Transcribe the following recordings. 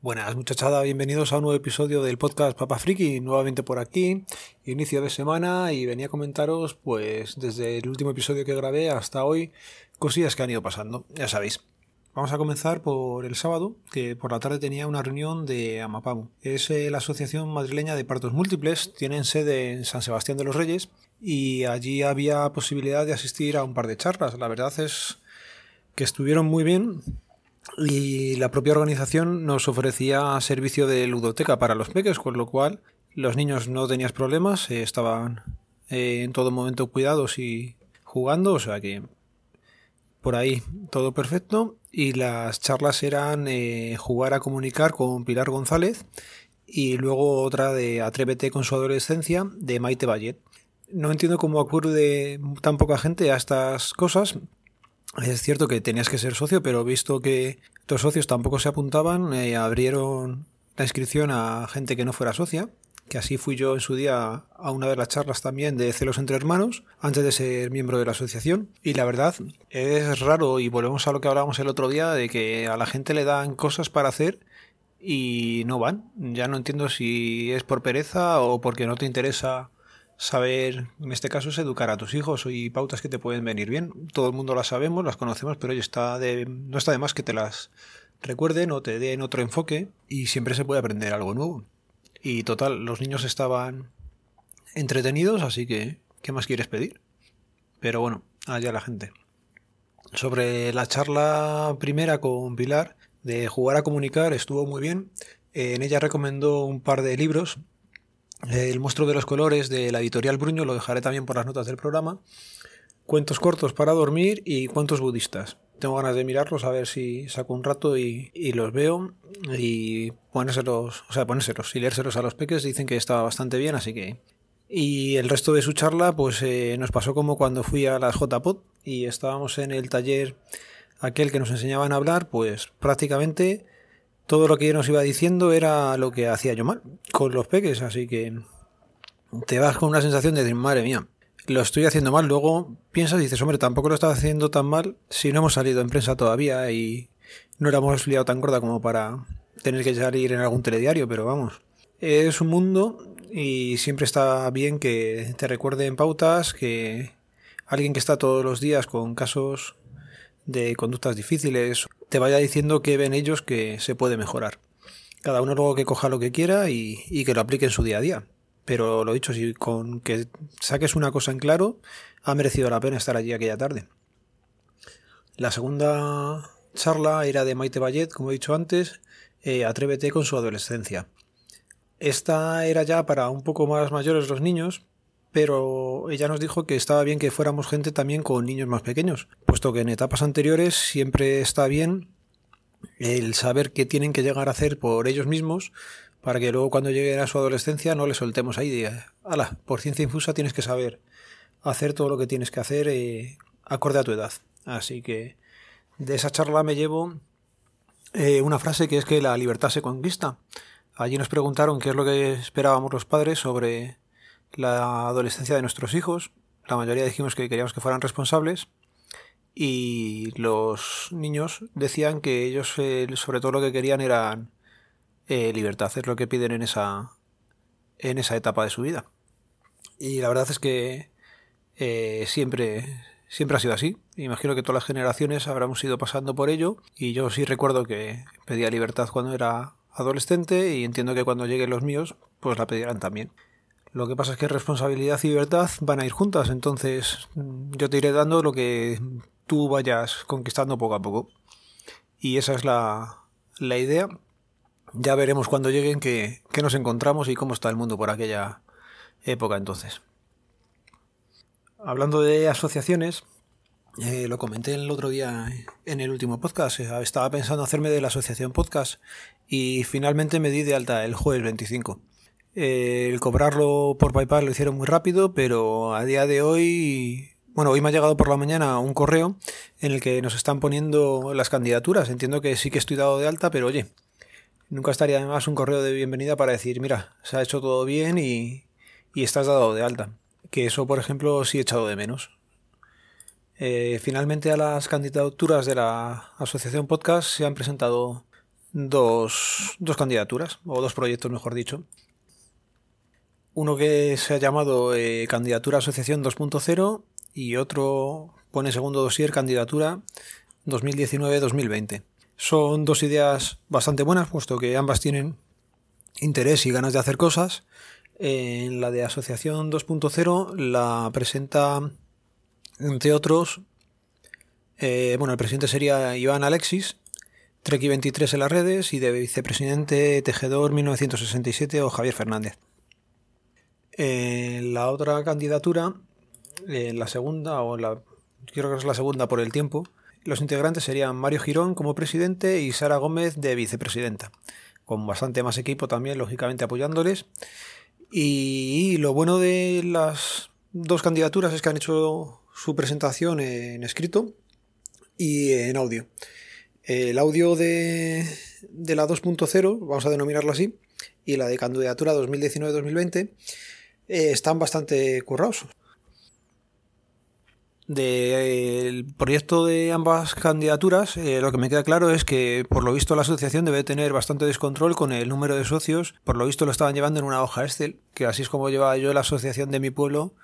Buenas muchachada, bienvenidos a un nuevo episodio del podcast Papa Friki, nuevamente por aquí, inicio de semana y venía a comentaros pues desde el último episodio que grabé hasta hoy cosillas que han ido pasando, ya sabéis. Vamos a comenzar por el sábado, que por la tarde tenía una reunión de Amapamu. Es eh, la Asociación Madrileña de Partos Múltiples, tienen sede en San Sebastián de los Reyes y allí había posibilidad de asistir a un par de charlas. La verdad es que estuvieron muy bien, y la propia organización nos ofrecía servicio de ludoteca para los peques, con lo cual los niños no tenían problemas, eh, estaban eh, en todo momento cuidados y jugando, o sea que por ahí todo perfecto. Y las charlas eran eh, jugar a comunicar con Pilar González y luego otra de Atrévete con su adolescencia de Maite Vallet. No entiendo cómo acude tan poca gente a estas cosas, es cierto que tenías que ser socio, pero visto que los socios tampoco se apuntaban, eh, abrieron la inscripción a gente que no fuera socia, que así fui yo en su día a una de las charlas también de celos entre hermanos, antes de ser miembro de la asociación. Y la verdad, es raro, y volvemos a lo que hablábamos el otro día, de que a la gente le dan cosas para hacer y no van. Ya no entiendo si es por pereza o porque no te interesa saber, en este caso, es educar a tus hijos y pautas que te pueden venir bien. Todo el mundo las sabemos, las conocemos, pero hoy está de, no está de más que te las recuerden o te den otro enfoque y siempre se puede aprender algo nuevo. Y total, los niños estaban entretenidos, así que, ¿qué más quieres pedir? Pero bueno, allá la gente. Sobre la charla primera con Pilar de jugar a comunicar, estuvo muy bien. En ella recomendó un par de libros el monstruo de los colores de la editorial Bruño, lo dejaré también por las notas del programa. Cuentos cortos para dormir y cuentos budistas. Tengo ganas de mirarlos a ver si saco un rato y, los veo y ponérselos, o sea, ponérselos y leérselos a los peques. Dicen que estaba bastante bien, así que... Y el resto de su charla, pues eh, nos pasó como cuando fui a la JPod y estábamos en el taller aquel que nos enseñaban a hablar, pues prácticamente todo lo que nos iba diciendo era lo que hacía yo mal con los peques, así que te vas con una sensación de decir, madre mía, lo estoy haciendo mal. Luego piensas y dices, hombre, tampoco lo estás haciendo tan mal si no hemos salido en prensa todavía y no la hemos liado tan gorda como para tener que salir en algún telediario, pero vamos. Es un mundo y siempre está bien que te recuerden pautas, que alguien que está todos los días con casos de conductas difíciles te vaya diciendo que ven ellos que se puede mejorar. Cada uno luego que coja lo que quiera y, que lo aplique en su día a día. Pero lo dicho, si con que saques una cosa en claro, ha merecido la pena estar allí aquella tarde. La segunda charla era de Maite Vallet, como he dicho antes, eh, Atrévete con su adolescencia. Esta era ya para un poco más mayores los niños, pero ella nos dijo que estaba bien que fuéramos gente también con niños más pequeños, puesto que en etapas anteriores siempre está bien el saber qué tienen que llegar a hacer por ellos mismos para que luego cuando lleguen a su adolescencia no les soltemos ahí de, ala, por ciencia infusa tienes que saber hacer todo lo que tienes que hacer eh, acorde a tu edad. Así que de esa charla me llevo eh, una frase que es que la libertad se conquista. Allí nos preguntaron qué es lo que esperábamos los padres sobre la adolescencia de nuestros hijos. La mayoría dijimos que queríamos que fueran responsables. Y los niños decían que ellos eh, sobre todo lo que querían era eh, libertad, es lo que piden en esa, en esa etapa de su vida. Y la verdad es que eh, siempre, siempre ha sido así. Imagino que todas las generaciones habremos ido pasando por ello. Y yo sí recuerdo que pedía libertad cuando era adolescente y entiendo que cuando lleguen los míos, pues la pedirán también. Lo que pasa es que responsabilidad y libertad van a ir juntas, entonces yo te iré dando lo que tú vayas conquistando poco a poco. Y esa es la, la idea. Ya veremos cuando lleguen qué, nos encontramos y cómo está el mundo por aquella época entonces. Hablando de asociaciones, eh, lo comenté el otro día en el último podcast. Estaba pensando hacerme de la asociación podcast y finalmente me di de alta el jueves 25. Eh, el cobrarlo por PayPal lo hicieron muy rápido, pero a día de hoy, bueno, hoy me ha llegado por la mañana un correo en el que nos están poniendo las candidaturas. Entiendo que sí que estoy dado de alta, pero oye, nunca estaría además un correo de bienvenida para decir, mira, se ha hecho todo bien y, y estás dado de alta. Que eso, por ejemplo, sí he echado de menos. Eh, finalmente a las candidaturas de la Asociación Podcast se han presentado dos, dos candidaturas, o dos proyectos, mejor dicho. Uno que se ha llamado eh, Candidatura Asociación 2.0 y otro pone segundo dossier Candidatura 2019-2020. Son dos ideas bastante buenas, puesto que ambas tienen interés y ganas de hacer cosas. En la de Asociación 2.0 la presenta, entre otros, eh, bueno, el presidente sería Iván Alexis, Treki23 en las redes y de vicepresidente Tejedor 1967 o Javier Fernández. En la otra candidatura, en la segunda, o la, quiero que es la segunda por el tiempo, los integrantes serían Mario Girón como presidente y Sara Gómez de vicepresidenta, con bastante más equipo también, lógicamente apoyándoles. Y lo bueno de las dos candidaturas es que han hecho su presentación en escrito y en audio. El audio de, de la 2.0, vamos a denominarlo así, y la de candidatura 2019-2020 eh, están bastante currados. Del proyecto de ambas candidaturas, eh, lo que me queda claro es que, por lo visto, la asociación debe tener bastante descontrol con el número de socios. Por lo visto, lo estaban llevando en una hoja Excel, que así es como llevaba yo la asociación de mi pueblo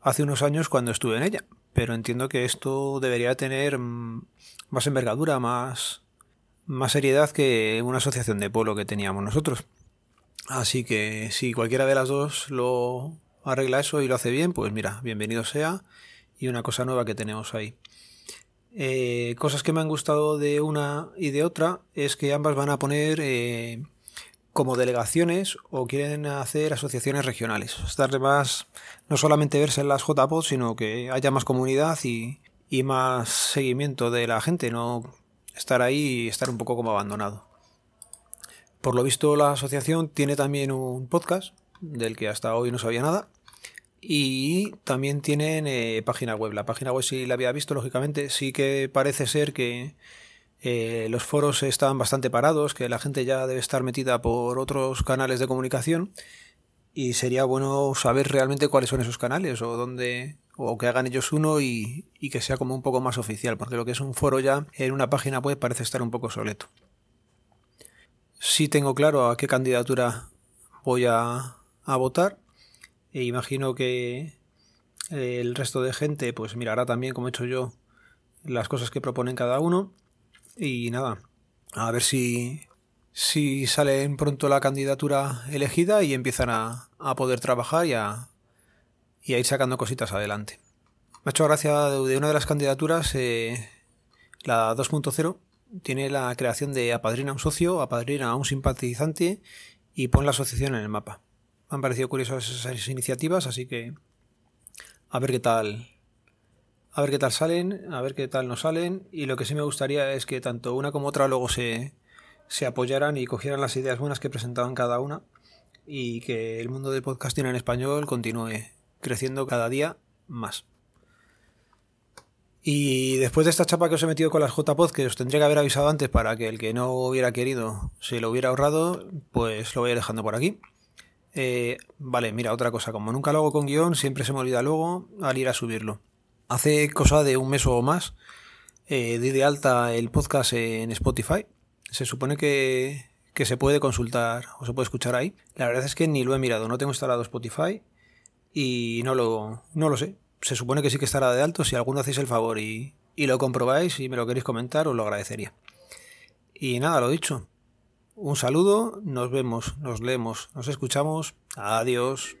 hace unos años cuando estuve en ella. Pero entiendo que esto debería tener mm, más envergadura, más, más seriedad que una asociación de pueblo que teníamos nosotros. Así que si cualquiera de las dos lo arregla eso y lo hace bien, pues mira, bienvenido sea y una cosa nueva que tenemos ahí. Eh, cosas que me han gustado de una y de otra es que ambas van a poner eh, como delegaciones o quieren hacer asociaciones regionales. Darle más, no solamente verse en las JPOD, sino que haya más comunidad y, y más seguimiento de la gente, no estar ahí y estar un poco como abandonado. Por lo visto la asociación tiene también un podcast del que hasta hoy no sabía nada y también tienen eh, página web. La página web sí la había visto, lógicamente. Sí que parece ser que eh, los foros están bastante parados, que la gente ya debe estar metida por otros canales de comunicación. Y sería bueno saber realmente cuáles son esos canales o dónde. o que hagan ellos uno y, que sea como un poco más oficial, porque lo que es un foro ya en una página web parece estar un poco soleto. Sí tengo claro a qué candidatura voy a, votar e imagino que el resto de gente pues mirará también, como he hecho yo, las cosas que proponen cada uno. Y nada, a ver si, si sale pronto la candidatura elegida y empiezan a, a poder trabajar y a, y a, ir sacando cositas adelante. Me ha hecho gracia de una de las candidaturas, eh, la 2.0, tiene la creación de apadrina a un socio, apadrina a un simpatizante y pon la asociación en el mapa han parecido curiosas esas iniciativas, así que a ver qué tal. A ver qué tal salen, a ver qué tal no salen. Y lo que sí me gustaría es que tanto una como otra luego se, se apoyaran y cogieran las ideas buenas que presentaban cada una. Y que el mundo del podcasting en español continúe creciendo cada día más. Y después de esta chapa que os he metido con las JPod, que os tendría que haber avisado antes para que el que no hubiera querido se lo hubiera ahorrado, pues lo voy a ir dejando por aquí. Eh, vale, mira, otra cosa, como nunca lo hago con guion, siempre se me olvida luego al ir a subirlo. Hace cosa de un mes o más, eh, di de alta el podcast en Spotify. Se supone que, que se puede consultar o se puede escuchar ahí. La verdad es que ni lo he mirado, no tengo instalado Spotify y no lo, no lo sé. Se supone que sí que estará de alto. Si alguno hacéis el favor y, y lo comprobáis y me lo queréis comentar, os lo agradecería. Y nada, lo dicho. Un saludo, nos vemos, nos leemos, nos escuchamos. Adiós.